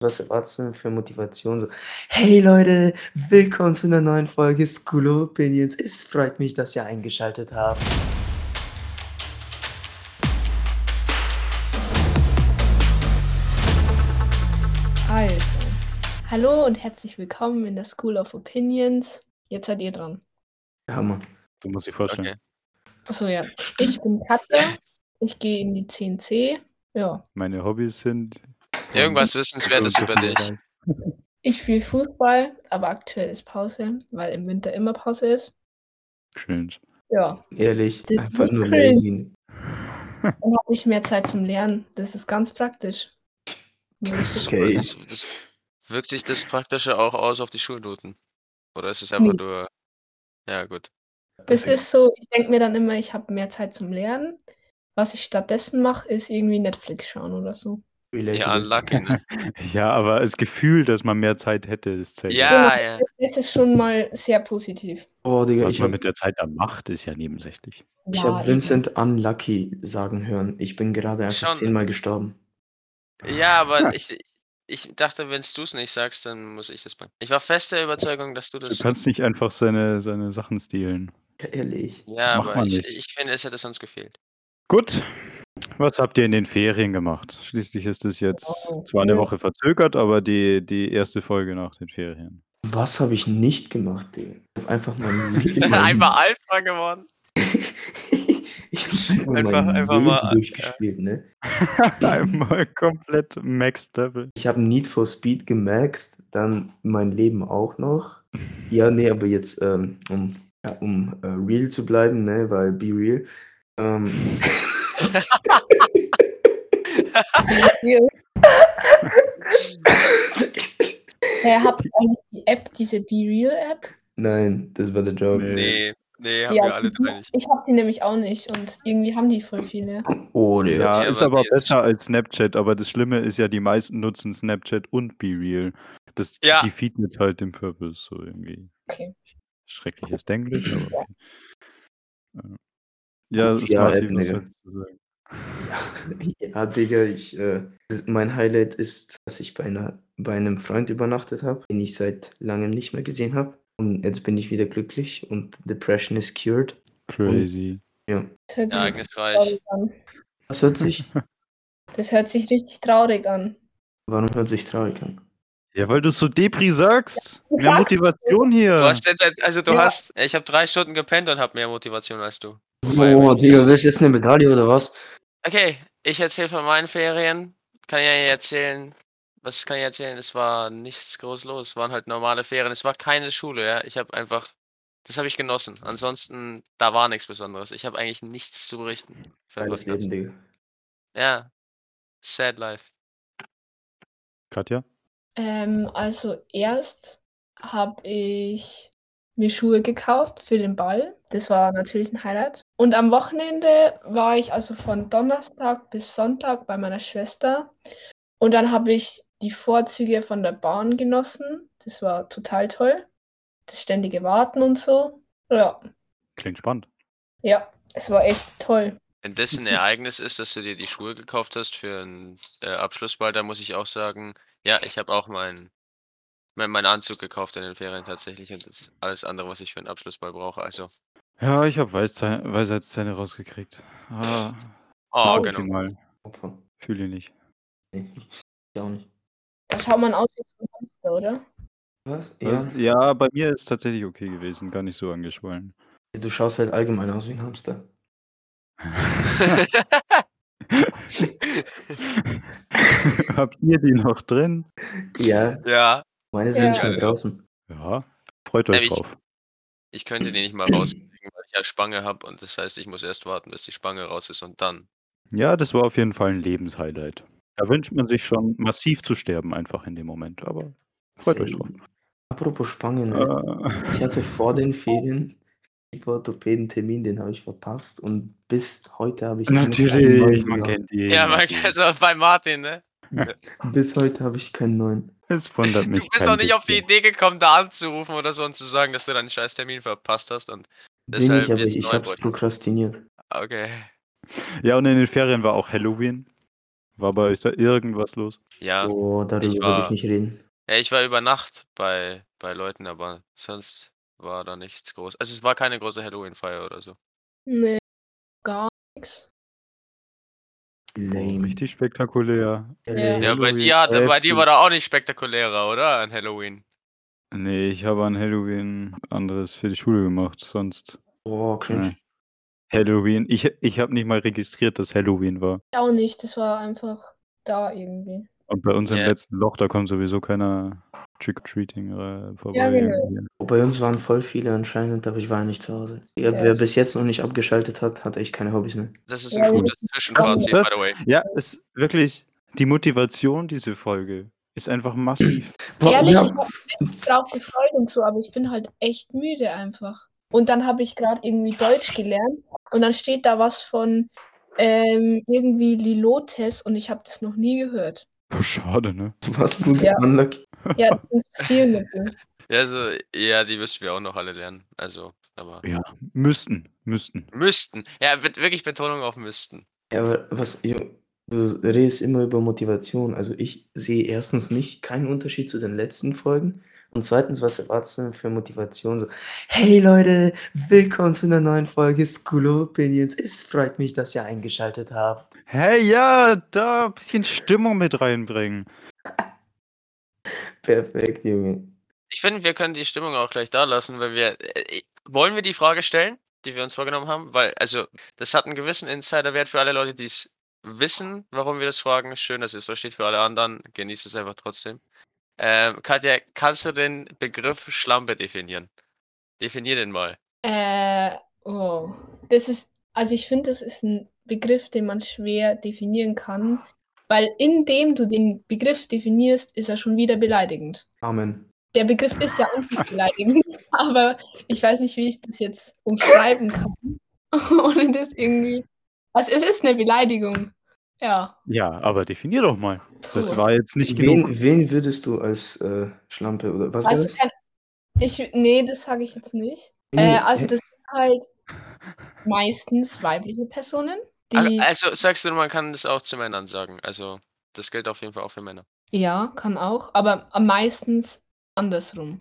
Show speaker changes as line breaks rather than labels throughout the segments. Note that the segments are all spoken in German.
Was erwartest du denn für Motivation? So, hey Leute, willkommen zu einer neuen Folge School of Opinions. Es freut mich, dass ihr eingeschaltet habt.
Also, hallo und herzlich willkommen in der School of Opinions. Jetzt seid ihr dran.
Hammer.
Du musst dich vorstellen.
Okay.
Achso, ja. Ich bin Katja. Ich gehe in die 10C. Ja.
Meine Hobbys sind.
Irgendwas Wissenswertes über dich.
Ich spiele Fußball, aber aktuell ist Pause, weil im Winter immer Pause ist.
Cringe.
Ja.
Ehrlich,
Das
einfach nur
cringe.
lazy.
Dann habe ich mehr Zeit zum Lernen. Das ist ganz praktisch.
Okay.
Das, das, wirkt sich das Praktische auch aus auf die Schulnoten? Oder ist es einfach
Nee.
nur. Ja, gut.
Das ist so, ich denke mir dann immer, ich habe mehr Zeit zum Lernen. Was ich stattdessen mache, ist irgendwie Netflix schauen oder so.
Relatable.
Ja, unlucky, ne?
Ja, aber das Gefühl, dass man mehr Zeit hätte, das zählt.
Ja, ja.
Das ist schon mal sehr positiv.
Oh, Digga,
Was
ich
man
habe
mit der Zeit dann macht, ist ja nebensächlich.
ich
Ja,
hab Vincent Unlucky sagen hören. Ich bin gerade einfach
Schon.
zehnmal gestorben.
Ja, aber ich, ich dachte, wenn du es nicht sagst, dann muss ich das bringen. Ich war fest der Überzeugung, dass du
Du
das.
kannst nicht einfach seine, seine Sachen stehlen.
Ja, ehrlich.
Ja,
macht
aber
man
ich,
nicht.
ich finde, es hätte sonst gefehlt.
Gut. Was habt ihr in den Ferien gemacht? Schließlich ist es jetzt
Oh,
zwar eine
cool.
Woche verzögert, aber die, die erste Folge nach den Ferien.
Was habe ich nicht gemacht, Digga? Ich habe einfach mein Leben.
Einfach Alpha geworden.
ich hab einfach,
Einfach-
mein
einfach
Leben
mal,
durchgespielt, ne?
Einmal komplett Max Level.
Ich habe Need for Speed gemaxt, dann mein Leben auch noch. Ja, nee, aber jetzt, ähm, um, ja, um äh, real zu bleiben, ne, weil be real. Ähm,
Ja. Hey, habt ihr eigentlich die App, diese Be Real App?
nein, das war der Joke.
Nee.
Nee, nee, haben wir alle drei nicht.
ich habe die nämlich auch nicht und irgendwie haben die voll viele.
Oh, Digga.
Ja,
Ja,
ist
aber
besser als Snapchat, aber das Schlimme ist ja, die meisten nutzen Snapchat und BeReal. Das
Ja.
defeatet halt den Purpose so irgendwie.
Okay.
Schreckliches Denglisch, aber okay. Ja. Ja,
Gut, ja,
Smarty,
App,
was
Digga.
sollst du sagen?
Ja, Digga, ich, äh, das, mein Highlight ist, dass ich bei, einer, bei einem Freund übernachtet habe, den ich seit langem nicht mehr gesehen habe. Und jetzt bin ich wieder glücklich und Depression is cured.
Crazy.
Ja.
Das hört sich richtig
Ereignisreich.
traurig an.
Was hört sich?
Das hört sich richtig traurig an.
Warum hört sich traurig an?
Ja, weil du so Depri sagst. Mehr Motivation
Du
hier.
hast, denn- also du
Ja.
hast, ich habe drei Stunden gepennt und habe mehr Motivation als du.
Oh, Digga, willst du jetzt eine Medaille oder was?
Okay, ich erzähle von meinen Ferien. Kann ja erzählen. Was kann ich erzählen? Es war nichts groß los. Es waren halt normale Ferien. Es war keine Schule, ja. Ich habe einfach, das habe ich genossen. Ansonsten, da war nichts Besonderes. Ich habe eigentlich nichts zu berichten.
Geiles. Leben, Digga.
Ja. Sad life.
Katja?
Ähm, also erst habe ich mir Schuhe gekauft für den Ball. Das war natürlich ein Highlight. Und am Wochenende war ich also von Donnerstag bis Sonntag bei meiner Schwester. Und dann habe ich die Vorzüge von der Bahn genossen. Das war total toll. Das ständige Warten und so. Ja,
Klingt spannend.
ja, es war echt toll.
Wenn das ein Ereignis ist, dass du dir die Schuhe gekauft hast für einen äh, Abschlussball, da muss ich auch sagen, ja, ich habe auch meinen mein, meinen Anzug gekauft in den Ferien tatsächlich und das ist alles andere, was ich für einen Abschlussball brauche. Also,
Ja, ich habe Weisheit, Weisheitszähne rausgekriegt. Ah,
oh, genau.
optimal. Fühle ich nicht.
Nee, ich auch nicht.
Da schaut man aus wie ein Hamster, oder?
Was?
Was?
Ja.
Ja, bei mir ist tatsächlich okay gewesen. Gar nicht so angeschwollen.
Du schaust halt allgemein aus wie ein Hamster.
Habt ihr die noch drin?
Ja,
ja,
meine sind
Ja.
schon draußen.
Ja. Freut euch
Ja, ich-
drauf.
ich könnte die nicht mal rauskriegen, weil ich ja Spange habe und das heißt, ich muss erst warten, bis die Spange raus ist und dann.
Ja, das war auf jeden Fall ein Lebenshighlight. Da wünscht man sich schon massiv zu sterben einfach in dem Moment, aber freut euch drauf.
Apropos Spangen, ne?
Äh,
ich hatte vor den Ferien den Orthopäden-Termin, den habe ich verpasst und bis heute habe ich nicht
natürlich, man
gemacht.
kennt die.
Ja, man kennt das bei Martin, ne?
Bis heute habe ich keinen neuen.
Es wundert
Du
mich.
bist
kein
auch nicht auf die. Idee gekommen, da anzurufen oder so und zu sagen, dass du deinen scheiß Termin verpasst hast und
Bin
deshalb
ich, aber
jetzt
ich
neu
habe es
bräuchte.
prokrastiniert.
Okay.
Ja, und in den Ferien war auch Halloween. War bei euch da irgendwas los?
Ja.
Oh, darüber
ich
will ich
war,
nicht reden.
ja, ich war über Nacht bei, bei Leuten, aber sonst war da nichts groß. Also es war keine große Halloween-Feier oder so.
Nee, gar nichts.
Lame.
richtig spektakulär.
Ja.
Ja, bei
Halloween,
dir, hat, bei dir war da auch nicht spektakulärer, oder? An Halloween.
Nee, ich habe an Halloween anderes für die Schule gemacht, sonst
Oh, cringe.
ne. Halloween ich ich habe nicht mal registriert, dass Halloween war.
Auch nicht, das war einfach da irgendwie.
Und bei uns im
Ja.
letzten Loch, da kommt sowieso keiner Trick or Treating, äh, vorbei
Ja, genau.
Oh, Bei uns waren voll viele anscheinend, aber ich war nicht zu Hause. Ja, wer bis jetzt noch nicht abgeschaltet hat, hat echt keine Hobbys mehr.
Das ist ein
ja,
gutes
das-
Zwischenfazit, by the way.
Ja, es wirklich die Motivation, diese Folge, ist einfach massiv.
Boah,
Ehrlich,
ja,
ich habe mich drauf gefreut und so, aber ich bin halt echt müde einfach. Und dann habe ich gerade irgendwie Deutsch gelernt und dann steht da was von ähm, irgendwie Lilotes und ich habe das noch nie gehört.
Oh, schade, ne?
was gut
Ja.
unlucky.
Ja, das sind Stilmittel.
Ja, also, ja, die müssen wir auch noch alle lernen. Also, aber
Ja, müssten, müssten.
müssten. Ja, wird wirklich Betonung auf müssten.
Ja, aber was, du redest immer über Motivation. Also ich sehe erstens nicht keinen Unterschied zu den letzten Folgen. Und zweitens, was erwartest du denn für Motivation? So, hey Leute, willkommen zu einer neuen Folge School of Opinions. Es freut mich, dass ihr eingeschaltet habt.
Hey, ja, da ein bisschen Stimmung mit reinbringen.
Perfekt, Junge.
Ich finde, wir können die Stimmung auch gleich da lassen, weil wir. Äh, wollen wir die Frage stellen, die wir uns vorgenommen haben? Weil, also, das hat einen gewissen Insiderwert für alle Leute, die es wissen, warum wir das fragen. Schön, dass ihr es versteht für alle anderen. Genießt es einfach trotzdem. Ähm, Katja, kannst du den Begriff Schlampe definieren? Definier den mal.
Äh, oh. Das ist, also ich finde, das ist ein Begriff, den man schwer definieren kann, weil indem du den Begriff definierst, ist er schon wieder beleidigend.
Amen.
Der Begriff ist ja sich beleidigend, aber ich weiß nicht, wie ich das jetzt umschreiben kann, ohne das irgendwie. Also es ist eine Beleidigung. Ja.
Ja, aber definier doch mal. Das war jetzt nicht genug.
Wen, wen würdest du als äh, Schlampe oder was
Also
das?
kein, ich, nee, das sage ich jetzt nicht.
Nee,
Äh, also das sind halt meistens weibliche Personen, die
Also, sagst du, man kann das auch zu Männern sagen. Also, das gilt auf jeden Fall auch für Männer.
Ja, kann auch, aber am meistens andersrum.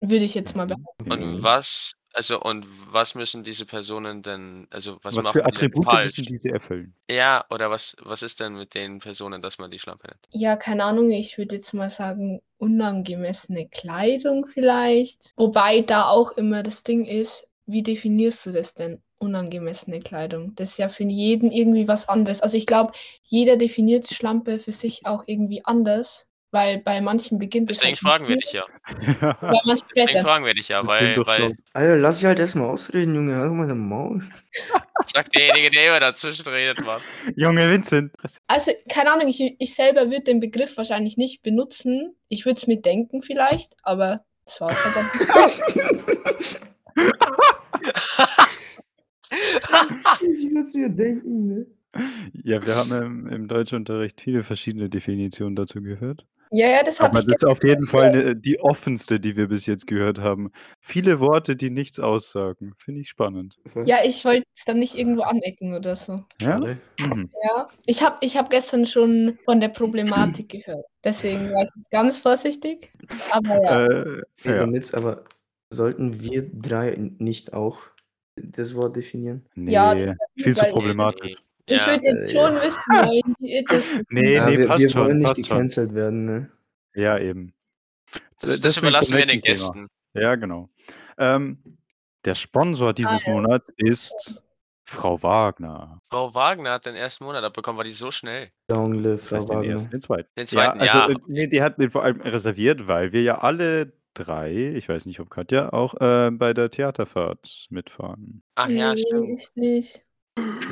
Würde ich jetzt mal behaupten.
Und was, also, und was müssen diese Personen denn, also, was,
Was
machen
für Attribute
falsch?
müssen diese erfüllen?
Ja, oder was, was ist denn mit den Personen, dass man die Schlampe nennt?
Ja, keine Ahnung, ich würde jetzt mal sagen, unangemessene Kleidung vielleicht. Wobei da auch immer das Ding ist, wie definierst du das denn? Unangemessene Kleidung. Das ist ja für jeden irgendwie was anderes. Also ich glaube, jeder definiert Schlampe für sich auch irgendwie anders, weil bei manchen beginnt es
Deswegen
halt
fragen wir dich ja. Deswegen
später.
fragen wir dich ja, weil, weil.
Alter, lass ich halt erstmal ausreden, Junge. Hör mal dein Maul.
sagt derjenige, der immer dazwischen redet, Mann.
Junge Vincent.
Also, keine Ahnung, ich, ich selber würde den Begriff wahrscheinlich nicht benutzen. Ich würde es mir denken vielleicht, aber das war es halt dann.
Ich würde es mir denken, ne?
Ja, wir haben im, im Deutschunterricht viele verschiedene Definitionen dazu gehört.
Ja, ja, das habe
Aber
ich
das ist auf jeden. Fall ne, die offenste, die wir bis jetzt gehört haben. Viele Worte, die nichts aussagen. Finde ich spannend.
Ja, ich wollte es dann nicht irgendwo anecken oder so.
Ja? Mhm.
Ja, ich habe ich hab gestern schon von der Problematik gehört. Deswegen war ich jetzt ganz vorsichtig. Aber ja,
Äh, ja.
aber sollten wir drei nicht auch das Wort definieren?
Nee,
Ja, das
viel zu
weil-
problematisch.
ich
Ja,
würde jetzt
äh,
schon wissen wollen, wie ihr das.
Nee,
ja,
nee,
wir,
passt
wir
schon,
wollen nicht
passt schon.
gecancelt werden, ne?
Ja, eben.
das, das
Deswegen
überlassen wir den. Gästen.
Ja, genau. Ähm, der Sponsor dieses
Ah, ja.
Monats ist Frau Wagner.
Frau Wagner hat den ersten Monat abbekommen, war die so schnell.
Long live
Das
Frau
heißt den
Wagner.
ersten, den zweiten.
Den zweiten,
ja, also
ja.
äh, nee, die hat den vor allem reserviert, weil wir ja alle drei, ich weiß nicht, ob Katja, auch äh, bei der Theaterfahrt mitfahren.
Ach ja,
nee,
stimmt.
ich nicht.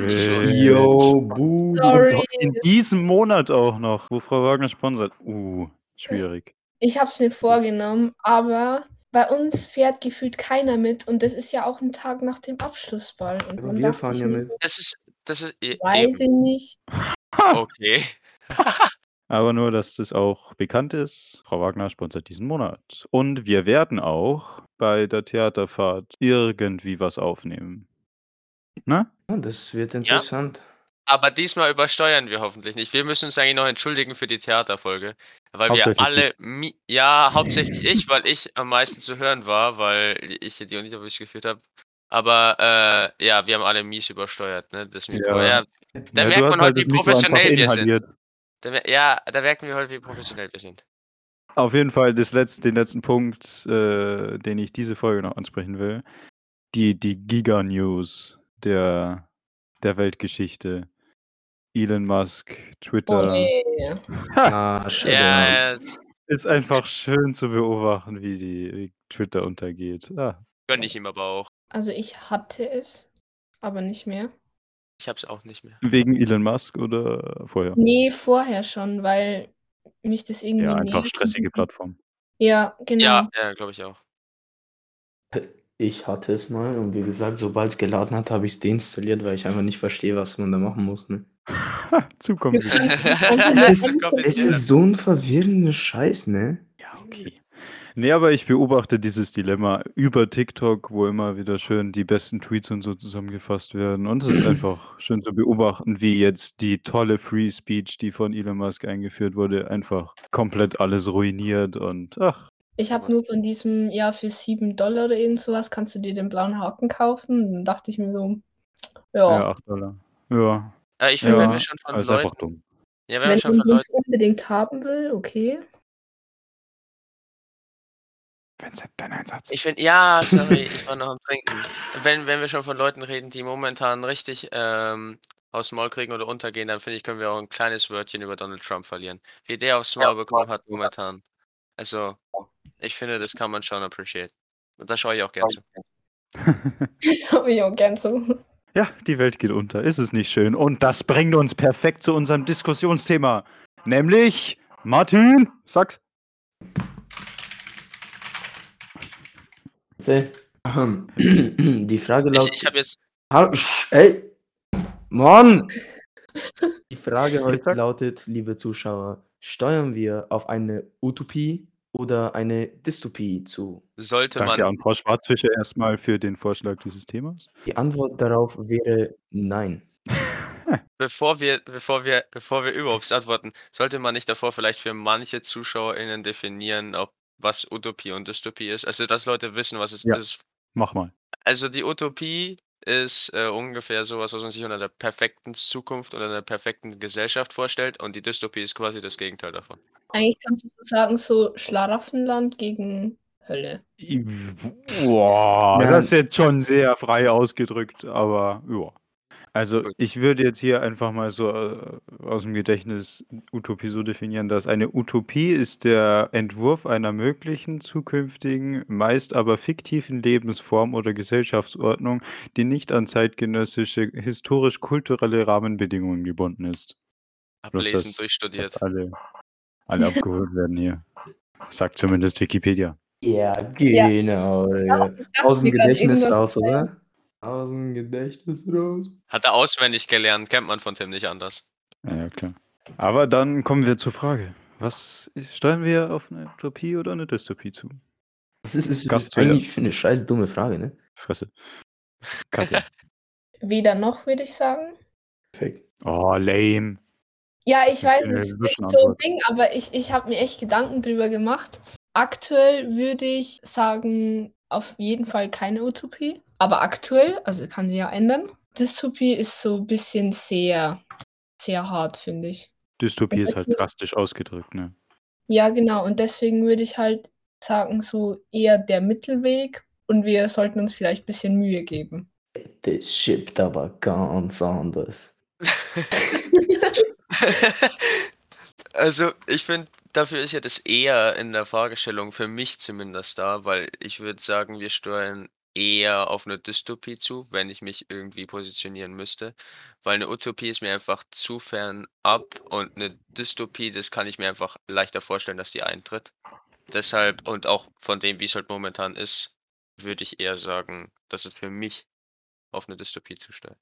Ich.
Yo, buh.
Sorry.
Und in diesem Monat auch noch, wo Frau Wagner sponsert. Uh, schwierig.
Ich habe es mir vorgenommen, aber bei uns fährt gefühlt keiner mit und das ist ja auch ein Tag nach dem Abschlussball. Und
Aber
dann
wir
dachte
fahren
ich
ja
mir
mit.
so,
Das ist, das ist e-
weiß ich
eben.
nicht.
Okay.
Aber nur, dass das auch bekannt ist, Frau Wagner sponsert diesen Monat. Und wir werden auch bei der Theaterfahrt irgendwie was aufnehmen. Ne?
Ja, das wird interessant.
Aber diesmal übersteuern wir hoffentlich nicht. Wir müssen uns eigentlich noch entschuldigen für die Theaterfolge, weil wir alle mi ja, hauptsächlich ich, weil ich am meisten zu hören war, weil ich die Interviews geführt habe. Aber, äh, ja, wir haben alle mies übersteuert, ne, das Mikro.
Ja.
Ja, da
Ja,
merkt man heute,
halt
wie professionell wir sind. Da ja, da merken wir heute, wie professionell wir sind.
Auf jeden Fall das letz den letzten Punkt, äh, den ich diese Folge noch ansprechen will. Die die Giga-News der der Weltgeschichte. Elon Musk,
Oh
Twitter.
ne.
Ah, schade, Mann.
Ja, ja,
Ist einfach schön zu beobachten, wie die wie Twitter untergeht. Ah.
gönne ich ihm aber auch.
Also ich hatte es, aber nicht mehr.
Ich habe es auch nicht mehr.
Wegen Elon Musk oder vorher?
Nee, vorher schon, weil mich das irgendwie
Ja, einfach stressige Plattform.
Ja, genau.
Ja, ja, glaube ich auch.
Ich hatte es mal und wie gesagt, sobald es geladen hat, habe ich es deinstalliert, weil ich einfach nicht verstehe, was man da machen muss. Ne?
Zu kompliziert.
Es ist-. Es ist so ein verwirrender Scheiß, ne?
Ja, okay. Ne, aber ich beobachte dieses Dilemma über TikTok, wo immer wieder schön die besten Tweets und so zusammengefasst werden. Und es ist einfach schön zu beobachten, wie jetzt die tolle Free Speech, die von Elon Musk eingeführt wurde, einfach komplett alles ruiniert und ach,
Ich habe nur von diesem, ja, für 7 Dollar oder irgend sowas kannst du dir den blauen Haken kaufen. Und dann dachte ich mir so,
ja,
ja,
8 Dollar. Ja,
Äh, ich finde, wenn
ja,
wir schon von
ist
Leuten
einfach dumm.
ja, wenn wir
wenn
schon von
man es
Leuten
unbedingt haben will, okay.
Vincent, dein Einsatz.
Ich finde, ja, sorry, ich war noch am Trinken. Wenn, wenn wir schon von Leuten reden, die momentan richtig ähm, aufs Maul kriegen oder untergehen, dann finde ich, können wir auch ein kleines Wörtchen über Donald Trump verlieren. Wie der aufs Maul bekommen hat momentan. Also, ich finde, das kann man schon appreciate. Und da schaue ich auch gern zu.
Schau ich auch gern so.
Ja, die Welt geht unter. Ist es nicht schön? Und das bringt uns perfekt zu unserem Diskussionsthema. Nämlich, Martin, sag's.
Okay. Ahem. Die Frage
Ich,
lautet.
ich habe jetzt,
Ey! Mann! Die Frage heute lautet, liebe Zuschauer, steuern wir auf eine Utopie oder eine Dystopie zu?
sollte
Danke
man,
an Frau Schwarzfischer erstmal für den Vorschlag dieses Themas.
Die Antwort darauf wäre nein.
bevor wir, bevor wir, bevor wir überhaupt antworten, sollte man nicht davor vielleicht für manche ZuschauerInnen definieren, ob was Utopie und Dystopie ist. Also, dass Leute wissen, was es
Ja.
ist.
Mach mal.
Also die Utopie ist äh, ungefähr sowas, was man sich unter der perfekten Zukunft oder der perfekten Gesellschaft vorstellt und die Dystopie ist quasi das Gegenteil davon.
Eigentlich kannst du so sagen, so Schlaraffenland gegen Hölle.
Boah,
Ja.
das ist jetzt schon sehr frei ausgedrückt, aber ja. Also ich würde jetzt hier einfach mal so äh, aus dem Gedächtnis Utopie so definieren, dass eine Utopie ist der Entwurf einer möglichen zukünftigen, meist aber fiktiven Lebensform oder Gesellschaftsordnung, die nicht an zeitgenössische historisch-kulturelle Rahmenbedingungen gebunden ist. Bloß,
Ablesen,
dass-
durchstudiert.
Dass alle, alle abgeholt werden hier. Sagt zumindest Wikipedia.
Ja, genau. Ja. Aus dem Gedächtnis raus, oder? Aus dem Gedächtnis raus.
Hat er auswendig gelernt, kennt man von Tim nicht anders.
Ja, klar. Aber dann kommen wir zur Frage. Was ist, steuern wir auf eine Utopie oder eine Dystopie zu?
Das ist, ist,
Gast
eigentlich für eine scheiß dumme Frage, ne?
Fresse. Katja.
Weder noch, würde ich sagen.
Perfekt.
Oh, lame.
Ja, ich weiß, es ist so ein. Ding, aber ich, ich habe mir echt Gedanken drüber gemacht. Aktuell würde ich sagen, auf jeden Fall keine Utopie. Aber aktuell, also kann sich ja ändern. Dystopie ist so ein bisschen sehr, sehr hart, finde ich.
Dystopie ist halt drastisch ausgedrückt, ne?
Ja, genau. Und deswegen würde ich halt sagen, so eher der Mittelweg. Und wir sollten uns vielleicht ein bisschen Mühe geben.
Das schippt aber ganz anders.
also, ich finde, dafür ist ja das eher in der Fragestellung für mich zumindest da, weil ich würde sagen, wir steuern eher auf eine Dystopie zu, wenn ich mich irgendwie positionieren müsste. Weil eine Utopie ist mir einfach zu fern ab und eine Dystopie, das kann ich mir einfach leichter vorstellen, dass die eintritt. Deshalb und auch von dem, wie es halt momentan ist, würde ich eher sagen, dass es für mich auf eine Dystopie zusteuert.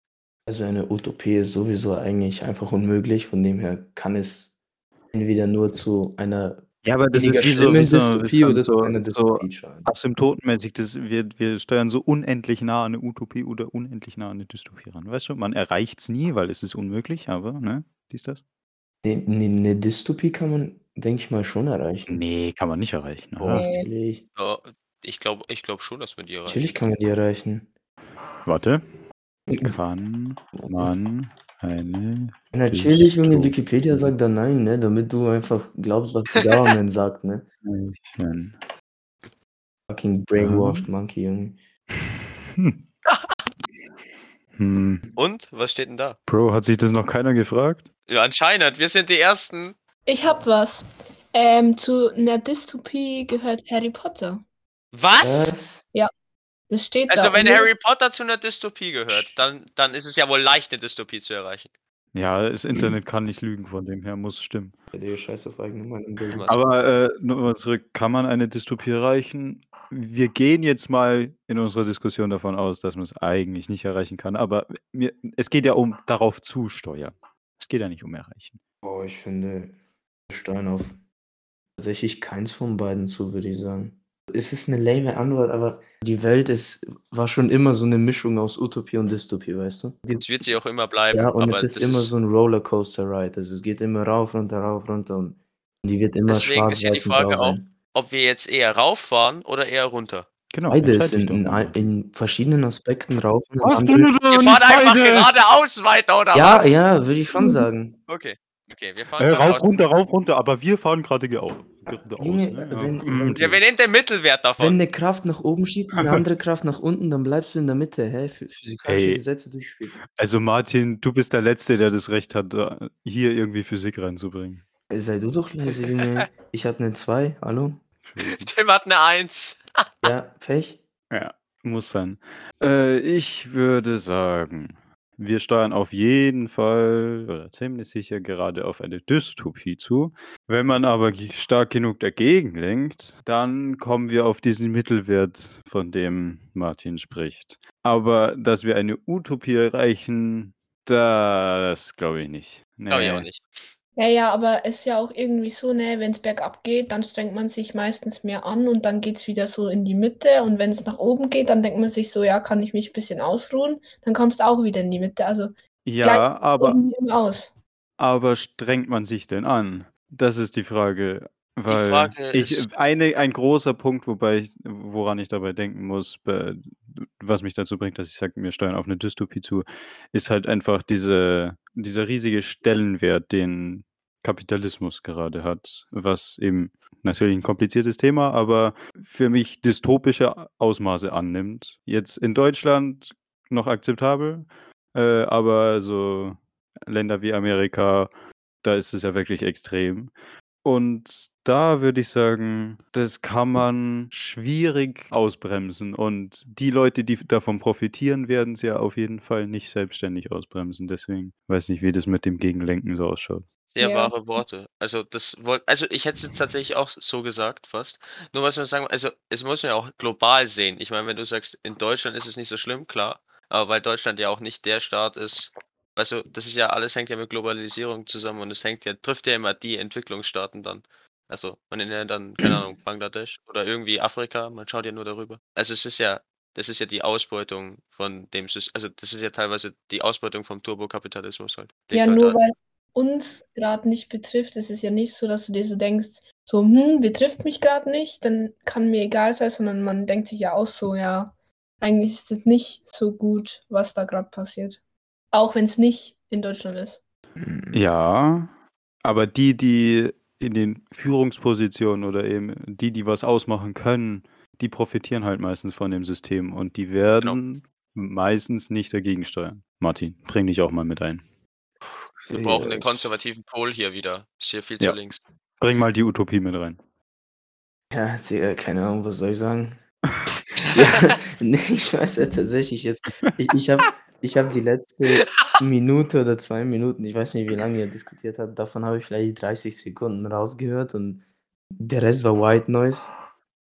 Also eine Utopie ist sowieso eigentlich einfach unmöglich. Von dem her kann es entweder nur zu einer
Ja, aber das ist wie so wie so
Dystopie oder
so so asymptotenmäßig, das wir wir steuern so unendlich nah an 'ne Utopie oder unendlich nah an 'ne Dystopie ran. Weißt du? Man erreicht's nie, weil es ist unmöglich, aber, ne, dies, das.
Ne ne 'ne Dystopie kann man, denke ich mal, schon erreichen.
Ne, kann man nicht erreichen?
Ne.
natürlich.
Ja, ich glaube ich glaube schon, dass man die erreichen
Natürlich kann man die erreichen.
Warte. Kann man eine
Natürlich, Junge, Wikipedia sagt da nein, ne, damit du einfach glaubst, was die Government sagt, ne? Fucking brainwashed
Ah.
monkey, Junge.
Hm.
Und? Was steht denn da?
Bro, hat sich das noch keiner gefragt?
Ja, anscheinend. Wir sind die Ersten.
Ich hab was. Ähm, zu einer Dystopie gehört Harry Potter.
Was?
Was?
Das steht da.
Also wenn
Und-
Harry Potter zu einer Dystopie gehört, dann, dann ist es ja wohl leicht, eine Dystopie zu erreichen.
Ja, das Internet kann nicht lügen, von dem her muss stimmen.
Auf eigene Meinung?
Aber, äh, nochmal zurück, kann man eine Dystopie erreichen? Wir gehen jetzt mal in unserer Diskussion davon aus, dass man es eigentlich nicht erreichen kann, aber mir es geht ja um darauf zusteuern. Es geht ja nicht um erreichen.
Oh, ich finde, wir steuern auf tatsächlich keins von beiden zu, würde ich sagen. Es ist 'ne lame Antwort, aber die Welt ist war schon immer so 'ne Mischung aus Utopie und Dystopie, weißt du?
Das wird sie auch immer bleiben.
ja, und
aber
es ist immer
ist,
so 'n Rollercoaster-Ride. Also, es geht immer rauf, runter, rauf, runter und die wird immer
Deswegen
schwarz,
ist ja die Frage auch, ob wir jetzt eher rauffahren oder eher runter.
Genau,
Beides in in in verschiedenen Aspekten rauf und
Was, du
Wir fahren einfach geradeaus weiter, oder
Ja,
was?
ja, würde ich schon sagen.
Okay. Okay, wir fahren
Äh, rauf, runter, rauf, runter, aber wir fahren gerade geradeaus,
Junge,
ne?
Wenn
Mhm.
wenn
Ja, wir nehmen den Mittelwert
wenn
davon.
'ne Kraft nach oben schiebt und 'ne andere Kraft nach unten, dann bleibst du in der Mitte, hä? Phy physikalische
Ey.
Gesetze durchspielen.
Also, Martin, du bist der Letzte, der das Recht hat, hier irgendwie Physik reinzubringen.
Sei du doch leise, Junge. Ich hatte 'ne 2, hallo?
Tim hat eine 1.
Ja, Pech?
Ja, muss sein. Äh, ich würde sagen, wir steuern auf jeden Fall oder ziemlich sicher gerade auf eine Dystopie zu. Wenn man aber stark genug dagegen lenkt, dann kommen wir auf diesen Mittelwert, von dem Martin spricht. Aber dass wir eine Utopie erreichen, das glaube ich nicht.
Glaube ich auch nicht.
Ja, ja, aber es ist ja auch irgendwie so, ne, wenn es bergab geht, dann strengt man sich meistens mehr an und dann geht es wieder so in die Mitte. Und wenn es nach oben geht, dann denkt man sich so, ja, kann ich mich ein bisschen ausruhen? Dann kommst du auch wieder in die Mitte. Also
Ja, aber
aus.
aber strengt man sich denn an? Das ist die Frage, weil
Frage
ich
ist
eine ein großer Punkt, wobei ich woran ich dabei denken muss, was mich dazu bringt, dass ich sage, wir steuern auf 'ne Dystopie zu, ist halt einfach diese dieser riesige Stellenwert, den Kapitalismus gerade hat, was eben natürlich 'n kompliziertes Thema, aber für mich dystopische Ausmaße annimmt. Jetzt in Deutschland noch akzeptabel, äh, aber so Länder wie Amerika, da ist es ja wirklich extrem. Und da würde ich sagen, das kann man schwierig ausbremsen. Und die Leute, die davon profitieren, werden's ja auf jeden Fall nicht selbstständig ausbremsen. Deswegen weiß nicht, wie das mit dem Gegenlenken so ausschaut.
Sehr
Ja.
wahre Worte. Also das woll also ich hätte es tatsächlich auch so gesagt fast. Nur was noch sagen also es muss man ja auch global sehen. Ich meine, wenn du sagst, in Deutschland ist es nicht so schlimm, klar. Aber weil Deutschland ja auch nicht der Staat ist du, das ist ja alles hängt ja mit Globalisierung zusammen und es hängt ja trifft ja immer die Entwicklungsstaaten dann. Also, man nennt ja dann, keine Ahnung, Bangladesch oder irgendwie Afrika, man schaut ja nur darüber. Also es ist ja das ist ja die Ausbeutung von dem Sys also das ist ja teilweise die Ausbeutung vom Turbokapitalismus halt.
Ja, nur weil uns gerade nicht betrifft, ist es ja nicht so, dass du dir so denkst, so, hm, betrifft mich gerade nicht, dann kann mir egal sein, sondern man denkt sich ja auch so, ja, eigentlich ist es nicht so gut, was da gerade passiert. Auch wenn es nicht in Deutschland ist.
Hm.
Ja, aber die, die in den Führungspositionen oder eben die, die was ausmachen können, die profitieren halt meistens von dem System und die
Genau.
werden meistens nicht dagegen steuern. Martin, bring dich auch mal mit ein.
Wir brauchen den
Yes.
konservativen Pol hier wieder. Ist hier viel
Ja.
zu links.
Bring mal die Utopie mit rein.
Ja, Digga, keine Ahnung, was soll ich sagen? Ja, ne, ich weiß ja tatsächlich jetzt ich ich habe ich habe die letzte Minute oder 2 Minuten, ich weiß nicht, wie lange ihr diskutiert habt, davon habe ich vielleicht 30 Sekunden rausgehört und der Rest war White Noise.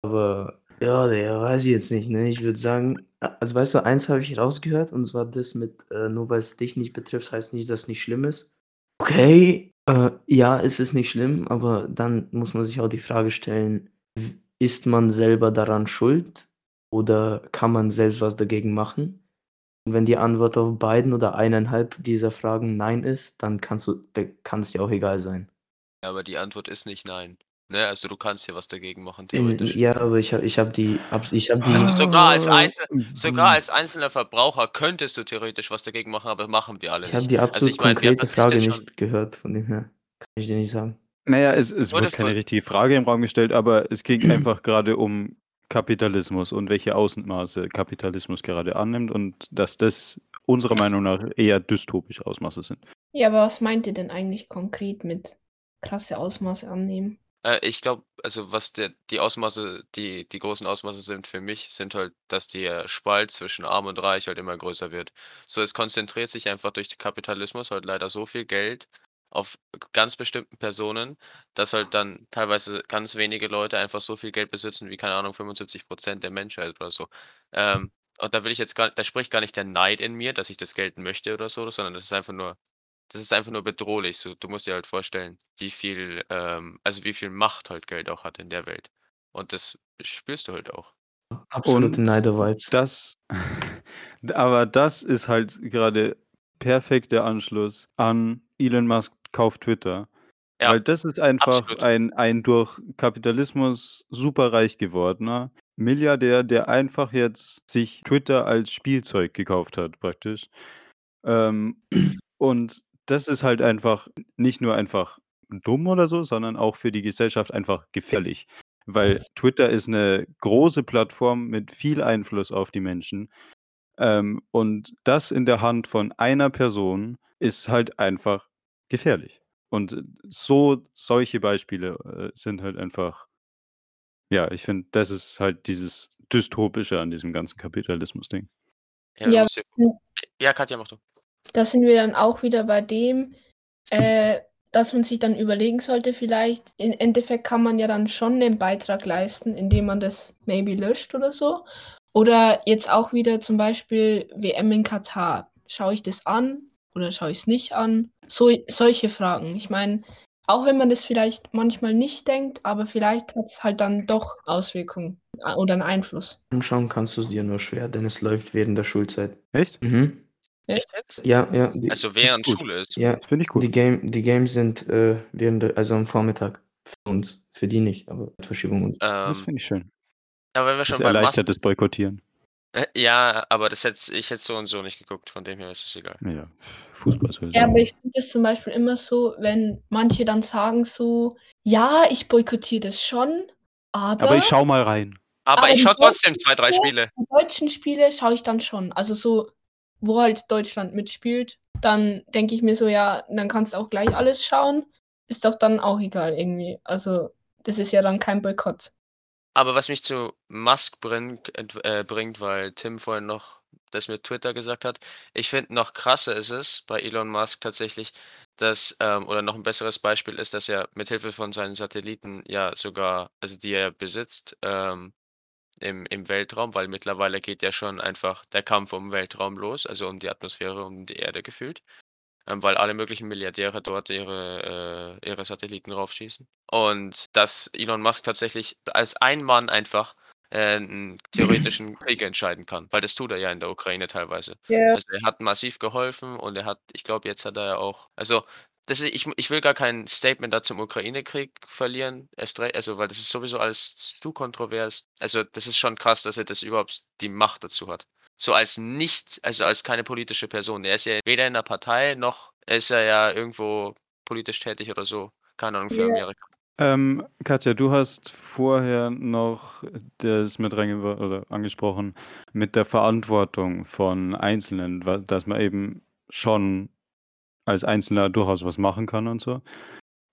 Aber ja, Digga, weiß ich jetzt nicht, ne? Ich würde sagen also, weißt du, eins habe ich rausgehört und zwar das mit, äh, nur weil es dich nicht betrifft, heißt nicht, dass es nicht schlimm ist. Okay, Äh, ja, es ist nicht schlimm, aber dann muss man sich auch die Frage stellen, ist man selber daran schuld oder kann man selbst was dagegen machen? Und wenn die Antwort auf beiden oder eineinhalb dieser Fragen nein ist, dann kannst du kann es dir auch egal sein.
Aber die Antwort ist nicht nein. Ne, also du kannst ja was dagegen machen,
In
theoretisch.
ja, aber ich habe ich habe die ich habe die
Also sogar als
Ah,
Einzel sogar
hm.
als einzelner Verbraucher könntest du theoretisch was dagegen machen, aber machen wir alle
ich habe
nicht.
die
Also
absolut
ich meine, wer
konkrete Frage nicht gehört, von dem her kann ich dir nicht sagen.
Na ja, es es wurde keine richtige Frage im Raum gestellt, aber es ging einfach gerade um Kapitalismus und welche Ausmaße Kapitalismus gerade annimmt und dass das unserer Meinung nach eher dystopische Ausmaße sind.
Ja, aber was meint ihr denn eigentlich konkret mit krasse Ausmaße annehmen?
Äh, ich glaube, also was der die Ausmaße die die großen Ausmaße sind für mich, sind halt, dass der Spalt zwischen Arm und Reich halt immer größer wird. So, es konzentriert sich einfach durch den Kapitalismus halt leider so viel Geld auf ganz bestimmten Personen, dass halt dann teilweise ganz wenige Leute einfach so viel Geld besitzen wie, keine Ahnung, 75% der Menschheit oder so. Ähm, und da will ich jetzt gar da spricht gar nicht der Neid in mir, dass ich das Geld möchte oder so, sondern das ist einfach nur das ist einfach nur bedrohlich. So, du musst dir halt vorstellen, wie viel, ähm also wie viel Macht halt Geld auch hat in der Welt. Und das spürst du halt auch.
Absolute
Und
Neider-Vibes.
das aber das ist halt gerade perfekter Anschluss an Elon Musk kauft Twitter.
Ja,
Weil das ist einfach
absolut.
ein ein durch Kapitalismus superreich gewordener Milliardär, der einfach jetzt sich Twitter als Spielzeug gekauft hat praktisch. Ähm, und das ist halt einfach nicht nur einfach dumm oder so, sondern auch für die Gesellschaft einfach gefährlich. Weil Twitter ist 'ne große Plattform mit viel Einfluss auf die Menschen. Ähm, und das in der Hand von einer Person ist halt einfach gefährlich. Und, so solche Beispiele, äh, sind halt einfach ja, ich finde, das ist halt dieses Dystopische an diesem ganzen Kapitalismus-Ding.
Ja,
Ja,
ja, Katja, mach du.
Da sind wir dann auch wieder bei dem, äh, dass man sich dann überlegen sollte vielleicht im Endeffekt kann man ja dann schon den Beitrag leisten, indem man das maybe löscht oder so. Oder jetzt auch wieder zum Beispiel WM in Katar. Schaue ich das an oder schaue ich's nicht an? So solche Fragen. Ich meine, auch wenn man das vielleicht manchmal nicht denkt, aber vielleicht hat's halt dann doch Auswirkungen a oder 'n Einfluss.
Anschauen kannst du's dir nur schwer, denn es läuft während der Schulzeit.
Echt?
Mhm.
Echt
jetzt?
Ja, ja, die
Also
Das ist
während
gut.
Schule ist?
Ja,
Das finde ich gut.
die Game die Games sind, äh, während der also am Vormittag für uns, für die nicht, aber Verschiebung und so.
Das
Ähm
finde ich schön.
aber wenn wir
Das
schon bei Musk
erleichtert das Boykottieren.
Äh, ja, aber das hätte ich hätte so und so nicht geguckt, von dem her ist es egal.
Ja, Fußball sowieso.
Ja, aber ich finde das zum Beispiel immer so, wenn manche dann sagen so: „Ja, ich boykottiere das schon, aber“
Aber ich schaue mal rein.
Aber
aber
ich schaue trotzdem
deutschen
2, 3
Spiele
Spiele.
die deutschen Spiele schaue ich dann schon. Also so, wo halt Deutschland mitspielt, dann denke ich mir so: „Ja, dann kannst du auch gleich alles schauen. Ist doch dann auch egal irgendwie.“ Also, das ist ja dann kein Boykott.
Aber was mich zu Musk bringt äh, bringt, weil Tim vorhin noch das mit Twitter gesagt hat. Ich finde, noch krasser ist es bei Elon Musk tatsächlich, dass ähm, oder noch 'n besseres Beispiel ist, dass er mit Hilfe von seinen Satelliten ja sogar also die er besitzt, ähm, im im Weltraum, weil mittlerweile geht ja schon einfach der Kampf um Weltraum los, also um die Atmosphäre, um die Erde gefühlt, ähm, weil alle möglichen Milliardäre dort ihre äh, ihre Satelliten raufschießen. Und dass Elon Musk tatsächlich als ein Mann einfach, äh, 'n theoretischen Krieg entscheiden kann, weil das tut er ja in der Ukraine teilweise.
Ja.
Also, er hat massiv geholfen und er hat ich glaube, jetzt hat er ja auch also, das ich ich will gar kein Statement da zum Ukraine-Krieg verlieren, erst rei also, weil das ist sowieso alles zu kontrovers. Also, das ist schon krass, dass er das überhaupt die Macht dazu hat. So als nicht also, als keine politische Person. Er ist ja weder in 'ner Partei noch ist er ja irgendwo politisch tätig oder so. Keine Ahnung, für
Ja.
Amerika.
Ähm, Katja, du hast vorher noch das mit oder angesprochen mit der Verantwortung von Einzelnen, dass man eben schon als Einzelner durchaus was machen kann und so.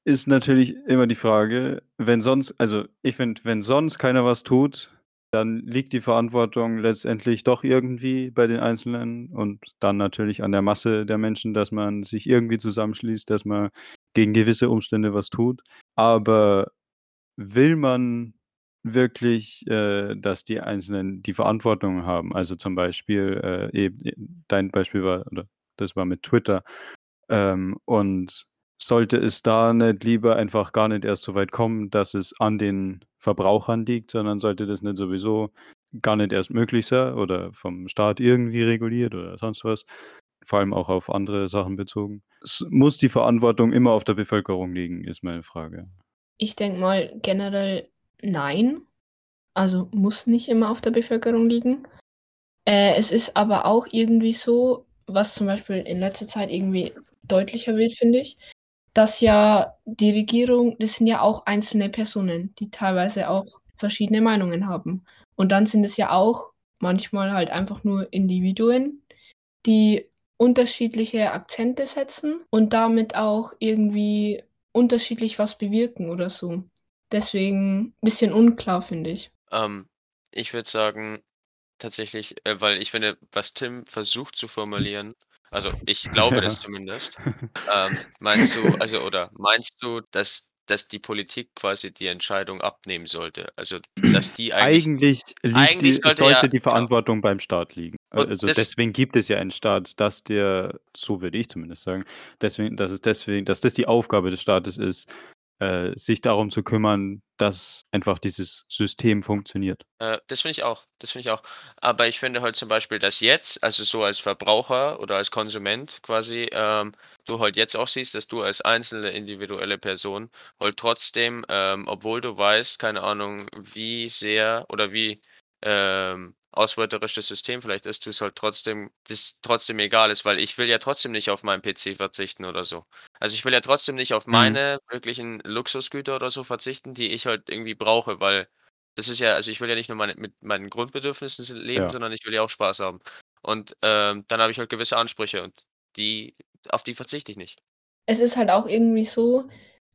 Ist natürlich immer die Frage, wenn sonst also, ich finde, wenn sonst keiner was tut, dann liegt die Verantwortung letztendlich doch irgendwie bei den Einzelnen und dann natürlich an der Masse der Menschen, dass man sich irgendwie zusammenschließt, dass man gegen gewisse Umstände was tut. Aber will man wirklich, äh, dass die Einzelnen die Verantwortung haben? Also, zum Beispiel, äh, eben dein Beispiel war oder das war mit Twitter. Ähm, und sollte es da nicht lieber einfach gar nicht erst so weit kommen, dass es an den Verbrauchern liegt, sondern sollte das nicht sowieso gar nicht erst möglich sein oder vom Staat irgendwie reguliert oder sonst was, vor allem auch auf andere Sachen bezogen. Es muss die Verantwortung immer auf der Bevölkerung liegen, ist meine Frage.
Ich denke mal generell nein. Also muss nicht immer auf der Bevölkerung liegen. Äh, es ist aber auch irgendwie so, was zum Beispiel in letzter Zeit irgendwie deutlicher wird, finde ich, dass ja die Regierung, das sind ja auch einzelne Personen, die teilweise auch verschiedene Meinungen haben. Und dann sind es ja auch manchmal halt einfach nur Individuen, die unterschiedliche Akzente setzen und damit auch irgendwie unterschiedlich was bewirken oder so. Deswegen ein bisschen unklar, finde ich.
Ähm, ich würde sagen, tatsächlich, äh, weil ich finde, was Tim versucht zu formulieren, also ich glaube das zumindest. Ähm, meinst du, also oder meinst du, dass, dass die Politik quasi die Entscheidung abnehmen sollte? Also dass die eigentlich.
Eigentlich
eigentlich
die,
sollte
sollte
ja-
die
genau.
Verantwortung beim Staat liegen.
Und
Also
das-
deswegen gibt es ja einen Staat, dass der, so würde ich zumindest sagen, deswegen, dass es deswegen, dass das die Aufgabe des Staates ist, äh, sich darum zu kümmern, dass einfach dieses System funktioniert.
Äh, das finde ich auch, das finde ich auch. Aber ich finde halt zum Beispiel, dass jetzt, also so als Verbraucher oder als Konsument quasi, ähm, du halt jetzt auch siehst, dass du als einzelne individuelle Person halt trotzdem, ähm, obwohl du weißt, keine Ahnung, wie sehr oder wie ähm, ausbeuterisch das System vielleicht ist, du es halt trotzdem, das trotzdem egal ist, weil ich will ja trotzdem nicht auf meinen PC verzichten oder so. Also ich will ja trotzdem nicht auf
Mhm.
meine wirklichen Luxusgüter oder so verzichten, die ich halt irgendwie brauche, weil das ist ja, also ich will ja nicht nur meine, mit meinen Grundbedürfnissen leben,
Ja.
sondern ich will ja auch Spaß haben. Und ähm, dann habe ich halt gewisse Ansprüche und die, auf die verzichte ich nicht.
Es ist halt auch irgendwie so,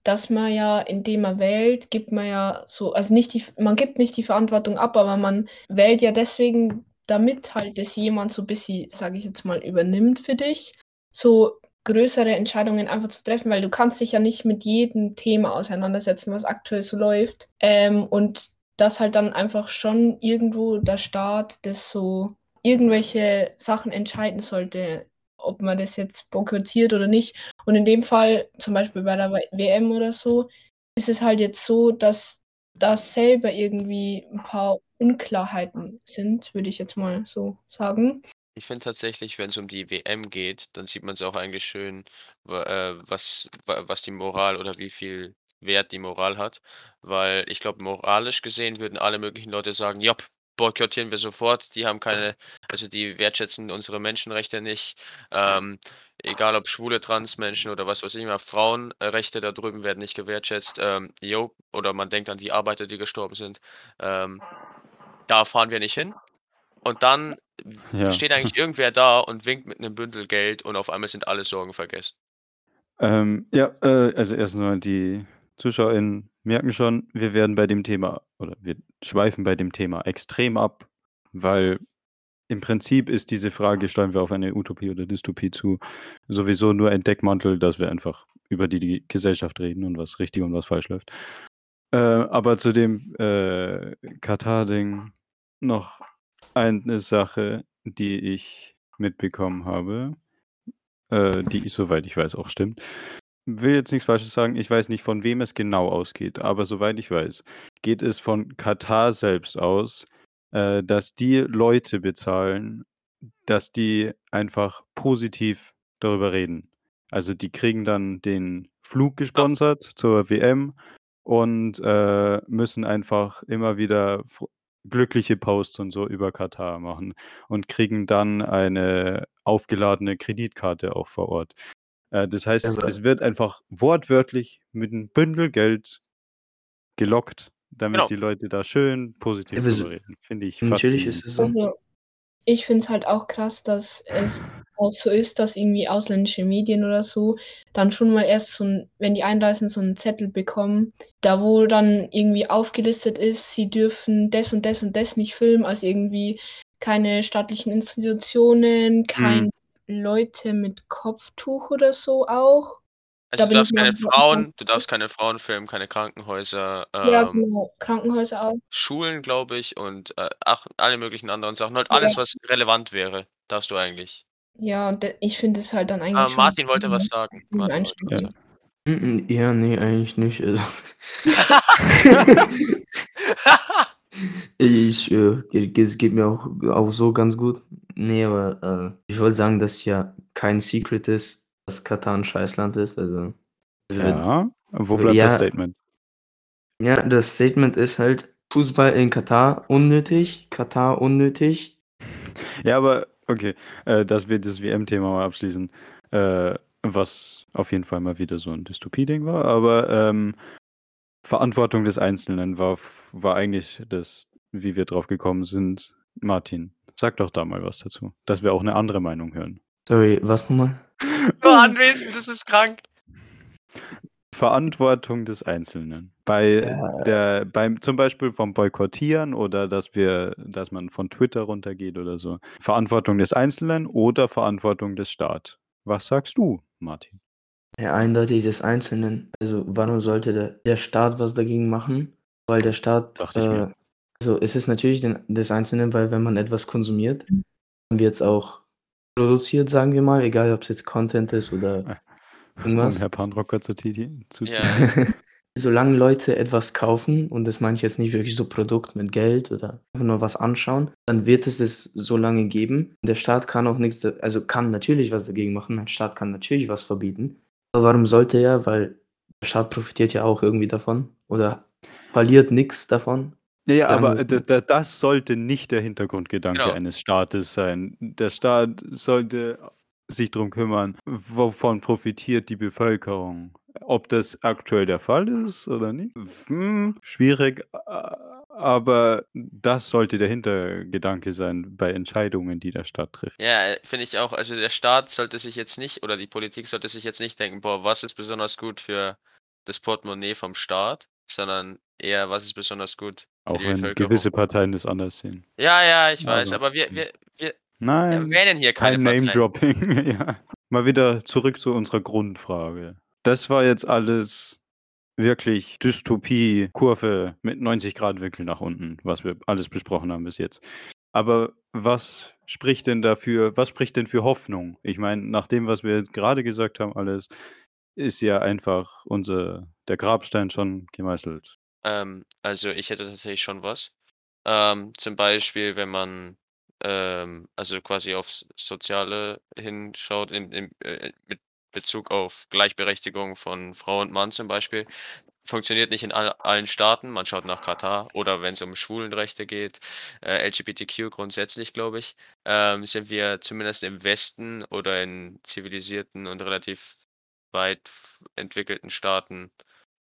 dass man ja, indem man wählt, gibt man ja so, also nicht die, man gibt nicht die Verantwortung ab, aber man wählt ja deswegen, damit halt das jemand so ein bisschen, sage ich jetzt mal, übernimmt für dich, so größere Entscheidungen einfach zu treffen, weil du kannst dich ja nicht mit jedem Thema auseinandersetzen, was aktuell so läuft. Ähm, und dass halt dann einfach schon irgendwo der Staat das so irgendwelche Sachen entscheiden sollte, ob man das jetzt boykottiert oder nicht. Und in dem Fall, zum Beispiel bei der WM oder so, ist es halt jetzt so, dass da selber irgendwie ein paar Unklarheiten sind, würde ich jetzt mal so sagen.
Ich finde tatsächlich, wenn es um die WM geht, dann sieht man es auch eigentlich schön, äh, was, wa- was die Moral oder wie viel Wert die Moral hat. Weil ich glaube, moralisch gesehen würden alle möglichen Leute sagen, ja, boykottieren wir sofort, die haben keine, also die wertschätzen unsere Menschenrechte nicht. Ähm, egal ob schwule Transmenschen oder was weiß ich immer, Frauenrechte da drüben werden nicht gewertschätzt. Ähm, jo, oder man denkt an die Arbeiter, die gestorben sind. Ähm, da fahren wir nicht hin. Und dann
Ja.
steht eigentlich irgendwer da und winkt mit einem Bündel Geld und auf einmal sind alle Sorgen vergessen.
Ähm, ja, äh, also erstens mal die ZuschauerInnen merken schon, wir werden bei dem Thema oder wir schweifen bei dem Thema extrem ab, weil im Prinzip ist diese Frage, steuern wir auf eine Utopie oder Dystopie zu, sowieso nur ein Deckmantel, dass wir einfach über die, die Gesellschaft reden und was richtig und was falsch läuft. Äh, aber zu dem äh, Katar-Ding noch eine Sache, die ich mitbekommen habe, äh, die, soweit ich weiß, auch stimmt. Will jetzt nichts Falsches sagen, ich weiß nicht, von wem es genau ausgeht, aber soweit ich weiß, geht es von Katar selbst aus, äh, dass die Leute bezahlen, dass die einfach positiv darüber reden. Also die kriegen dann den Flug gesponsert zur WM und äh, müssen einfach immer wieder glückliche Posts und so über Katar machen und kriegen dann eine aufgeladene Kreditkarte auch vor Ort. Äh, das heißt,
Aber-
es wird einfach wortwörtlich mit einem Bündel Geld gelockt, damit
Genau.
die Leute da schön positiv
Aber so-
drüber reden. Finde ich
Natürlich
faszinierend.
ist es so.
Also, ich finde es halt auch krass, dass es auch so ist, dass irgendwie ausländische Medien oder so dann schon mal erst so ein, wenn die einreisen, so einen Zettel bekommen, da wo dann irgendwie aufgelistet ist, sie dürfen das und das und das nicht filmen, also irgendwie keine staatlichen Institutionen, kein Leute mit Kopftuch oder so auch.
Also
Da
du darfst keine Frauen, du darfst keine Frauen filmen, keine Krankenhäuser,
Ja,
ähm,
genau, Krankenhäuser auch.
Schulen, glaube ich, und äh, ach, alle möglichen anderen Sachen. Halt alles, was relevant wäre, darfst du eigentlich.
Ja, und de- ich finde es halt dann eigentlich
Ah, Martin wollte was sagen. Martin was sagen.
Mm, Ja, nee, eigentlich nicht. Also. ich, äh, es geht mir auch, auch so ganz gut. Nee, aber äh, ich wollte sagen, dass ja kein Secret ist, dass Katar ein Scheißland ist. Also, also
Ja, wo bleibt das
ja,
Statement?
ja, das Statement ist halt, Fußball in Katar unnötig, Katar unnötig.
Ja, aber okay, äh, dass wir das WM-Thema mal abschließen, äh, was auf jeden Fall mal wieder so ein Dystopie-Ding war, aber ähm, Verantwortung des Einzelnen war, war eigentlich das, wie wir drauf gekommen sind. Martin, sag doch da mal was dazu, dass wir auch eine andere Meinung hören.
Sorry, was nochmal?
Nur anwesend, das ist krank.
Verantwortung des Einzelnen. Bei
Ja.
der, beim, zum Beispiel vom Boykottieren oder dass wir, dass man von Twitter runtergeht oder so. Verantwortung des Einzelnen oder Verantwortung des Staates. Was sagst du, Martin?
Ja, eindeutig des Einzelnen. Also, warum sollte der, der Staat was dagegen machen? Weil der Staat,
Dachte ich mir.
äh, also es ist natürlich den, des Einzelnen, weil wenn man etwas konsumiert, dann wird es auch produziert, sagen wir mal, egal ob es jetzt Content ist oder
Um
irgendwas.
Herr Panrocker zu, titi- zu
Ja.
Solange Leute etwas kaufen, und das meine ich jetzt nicht wirklich so Produkt mit Geld oder einfach nur was anschauen, dann wird es es so lange geben. Der Staat kann auch nichts, also kann natürlich was dagegen machen, ein Staat kann natürlich was verbieten. Aber warum sollte er? Weil der Staat profitiert ja auch irgendwie davon oder verliert nichts davon.
Ja, ja,
Sagen
aber das sollte nicht der Hintergrundgedanke
Genau.
eines Staates sein. Der Staat sollte sich darum kümmern, wovon profitiert die Bevölkerung. Ob das aktuell der Fall ist oder nicht, hm, schwierig, a- aber das sollte der Hintergedanke sein bei Entscheidungen, die der Staat trifft.
Ja, äh, finde ich auch. Also der Staat sollte sich jetzt nicht oder die Politik sollte sich jetzt nicht denken, boah, was ist besonders gut für das Portemonnaie vom Staat, sondern eher, was ist besonders gut für
Auch wenn gewisse Parteien das anders sehen.
Ja, ja, ich weiß,
Aber,
aber wir, wir, wir
Nein,
erwähnen hier keine
kein. Name-Dropping. ja. Mal wieder zurück zu unserer Grundfrage. Das war jetzt alles wirklich Dystopie, Kurve mit 90 Grad Winkel nach unten, was wir alles besprochen haben bis jetzt. Aber was spricht denn dafür, was spricht denn für Hoffnung? Ich meine, nach dem, was wir jetzt gerade gesagt haben, alles, ist ja einfach unser, der Grabstein schon gemeißelt.
Ähm, also ich hätte tatsächlich schon was. Ähm, zum Beispiel, wenn man ähm, also quasi aufs Soziale hinschaut, in, in, äh, mit Bezug auf Gleichberechtigung von Frau und Mann zum Beispiel, funktioniert nicht in all, allen Staaten. Man schaut nach Katar oder wenn es um Schwulenrechte geht, äh, LGBTQ grundsätzlich, glaube ich, ähm, sind wir zumindest im Westen oder in zivilisierten und relativ weit entwickelten Staaten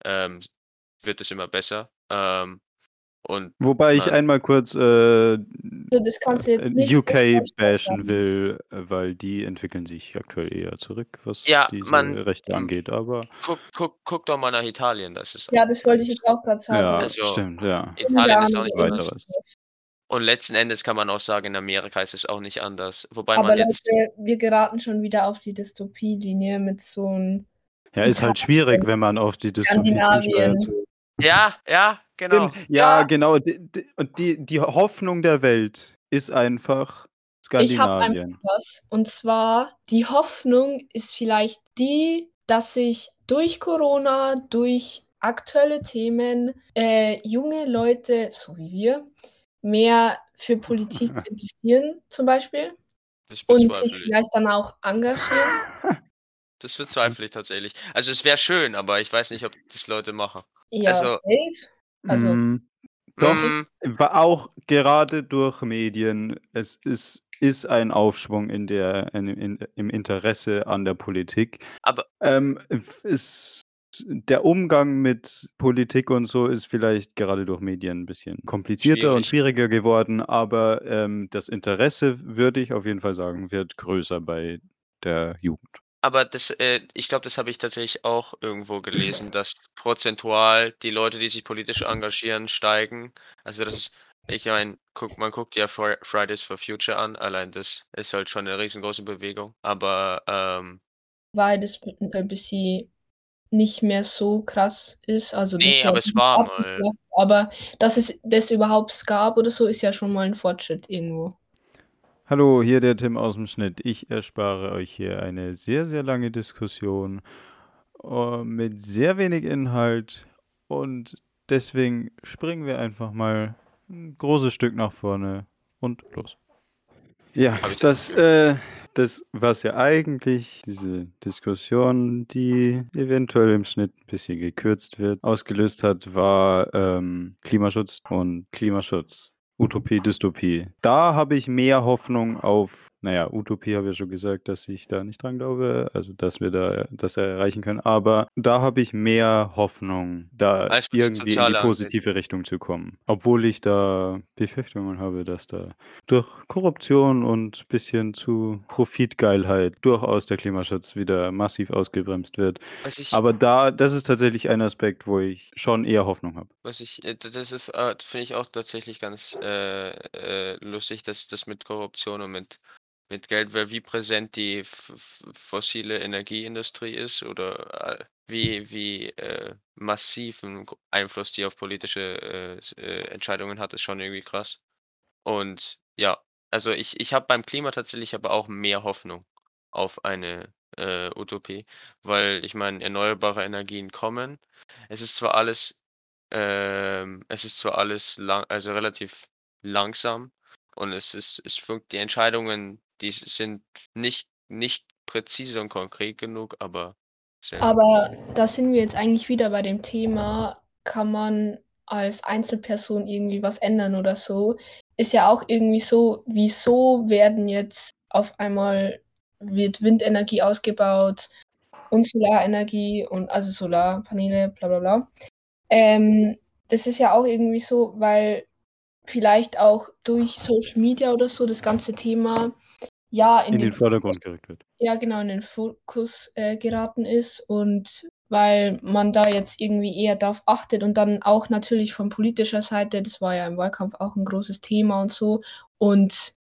ähm, wird es immer besser. Ähm, und
Wobei ich einmal kurz äh,
Also das kannst du jetzt
äh,
nicht so
UK
pauschal
bashen will, äh, weil die entwickeln sich aktuell eher zurück, was
ja,
diese
man
Rechte angeht. Aber
guck, guck, guck doch mal nach Italien, das ist
Ja, das wollte ich jetzt auch gerade sagen.
ja,
also
stimmt, ja.
Italien ist auch nicht anders.
Weiteres.
Und letzten Endes kann man auch sagen, in Amerika ist es auch nicht anders. Wobei
Aber
man jetzt,
Leute, wir geraten schon wieder auf die Dystopie-Linie mit so einem
Ja, ist halt schwierig, wenn man auf die Dystopie zusteuert.
Ja, ja, genau.
Ja,
Ja.
genau. Die, die, und die, die Hoffnung der Welt ist einfach
Ich habe einfach was. Und zwar, die Hoffnung ist vielleicht die, dass sich durch Corona, durch aktuelle Themen, äh, junge Leute, so wie wir, mehr für Politik interessieren, zum Beispiel.
Das
Und sich vielleicht dann auch engagieren.
Das bezweifle ich tatsächlich. Also es wäre schön, aber ich weiß nicht, ob das Leute machen.
Ja,
Also,
safe. Also,
Mm, Doch,
mm,
war auch gerade durch Medien, es ist, ist ein Aufschwung in der, in, in, im Interesse an der Politik.
aber
Ähm, es, der Umgang mit Politik und so ist vielleicht gerade durch Medien ein bisschen komplizierter und
schwierig.
schwieriger geworden, aber ähm, das Interesse, würde ich auf jeden Fall sagen, wird größer bei der Jugend.
Aber das, äh, ich glaube, das habe ich tatsächlich auch irgendwo gelesen, dass prozentual die Leute, die sich politisch engagieren, steigen. Also das ist, ich meine, guck, man guckt ja Fri- Fridays for Future an, allein das ist halt schon eine riesengroße Bewegung. Aber ähm,
weil das ein bisschen nicht mehr so krass ist. Also das
nee,
ja
aber es war mal.
aber dass es das überhaupt gab oder so, ist ja schon mal ein Fortschritt irgendwo.
Hallo, hier der Tim aus dem Schnitt. Ich erspare euch hier eine sehr, sehr lange Diskussion äh, mit sehr wenig Inhalt und deswegen springen wir einfach mal ein großes Stück nach vorne und los. Ja, das, äh, das, was ja eigentlich diese Diskussion, die eventuell im Schnitt ein bisschen gekürzt wird, ausgelöst hat, war ähm, Klimaschutz und Klimaschutz. Utopie, Dystopie. Da habe ich mehr Hoffnung auf, naja, Utopie habe ich ja schon gesagt, dass ich da nicht dran glaube, also dass wir da das erreichen können, aber da habe ich mehr Hoffnung, da
Als was das
irgendwie in die positive Richtung zu kommen. Obwohl ich da Befürchtungen habe, dass da durch Korruption und bisschen zu Profitgeilheit durchaus der Klimaschutz wieder massiv ausgebremst wird. Aber da, das ist tatsächlich ein Aspekt, wo ich schon eher Hoffnung habe.
was ich, äh, das ist, äh, finde ich auch tatsächlich ganz äh, äh, lustig, dass das mit Korruption und mit, mit Geld, weil wie präsent die fossile Energieindustrie ist oder äh, wie, wie äh, massiven Einfluss die auf politische äh, äh, Entscheidungen hat, ist schon irgendwie krass. Und ja, also ich, ich habe beim Klima tatsächlich aber auch mehr Hoffnung auf eine äh, Utopie, weil ich meine, erneuerbare Energien kommen. Es ist zwar alles, ähm, es ist zwar alles lang, also relativ langsam und es ist, es funkt, die Entscheidungen, die sind nicht, nicht präzise und konkret genug, aber.
Aber da sind wir jetzt eigentlich wieder bei dem Thema, kann man als Einzelperson irgendwie was ändern oder so? Ist ja auch irgendwie so, wieso werden jetzt auf einmal wird Windenergie ausgebaut und Solarenergie und also Solarpaneele, bla bla bla. Ähm, das ist ja auch irgendwie so, weil vielleicht auch durch Social Media oder so das ganze Thema ja in,
In den
den
Vordergrund gerückt wird.
ja genau in den Fokus äh, geraten ist und weil man da jetzt irgendwie eher darauf achtet und dann auch natürlich von politischer Seite, das war ja im Wahlkampf auch ein großes Thema und so und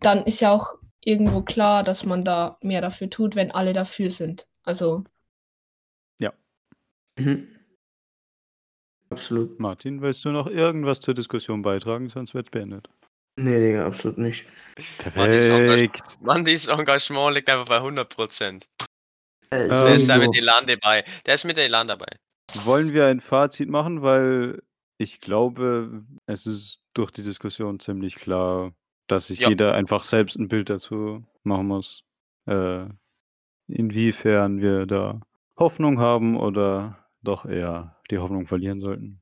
dann ist ja auch irgendwo klar, dass man da mehr dafür tut, wenn alle dafür sind. Also
Mhm. Absolut.
Martin, willst du noch irgendwas zur Diskussion beitragen? Sonst wird es beendet.
Nee, Digga, absolut nicht.
Mandis Engagement,
Perfekt.
Mandis Engagement liegt einfach bei 100 Prozent.
Äh,
Der ist da mit. Elan dabei. Der ist mit Elan dabei.
Wollen wir ein Fazit machen? Weil ich glaube, es ist durch die Diskussion ziemlich klar, dass sich
Ja.
jeder einfach selbst ein Bild dazu machen muss, äh, inwiefern wir da Hoffnung haben oder doch eher die Hoffnung verlieren sollten.